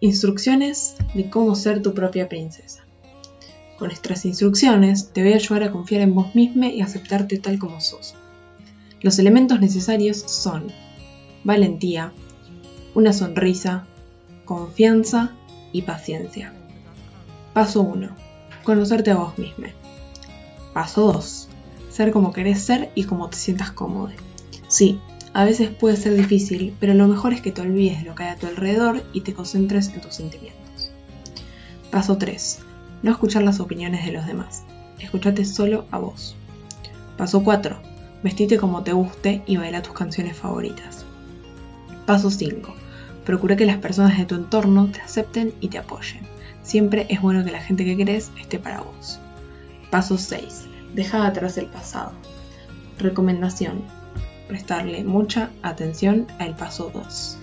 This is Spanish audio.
Instrucciones de cómo ser tu propia princesa. Con estas instrucciones te voy a ayudar a confiar en vos misma y aceptarte tal como sos. Los elementos necesarios son valentía, una sonrisa, confianza y paciencia. Paso 1. Conocerte a vos misma. Paso 2. Ser como querés ser y como te sientas cómodo. Sí, a veces puede ser difícil, pero lo mejor es que te olvides de lo que hay a tu alrededor y te concentres en tus sentimientos. Paso 3. No escuchar las opiniones de los demás. Escuchate solo a vos. Paso 4. Vestite como te guste y baila tus canciones favoritas. Paso 5. Procura que las personas de tu entorno te acepten y te apoyen. Siempre es bueno que la gente que querés esté para vos. Paso 6. Deja atrás el pasado. Recomendación prestarle mucha atención al paso 2.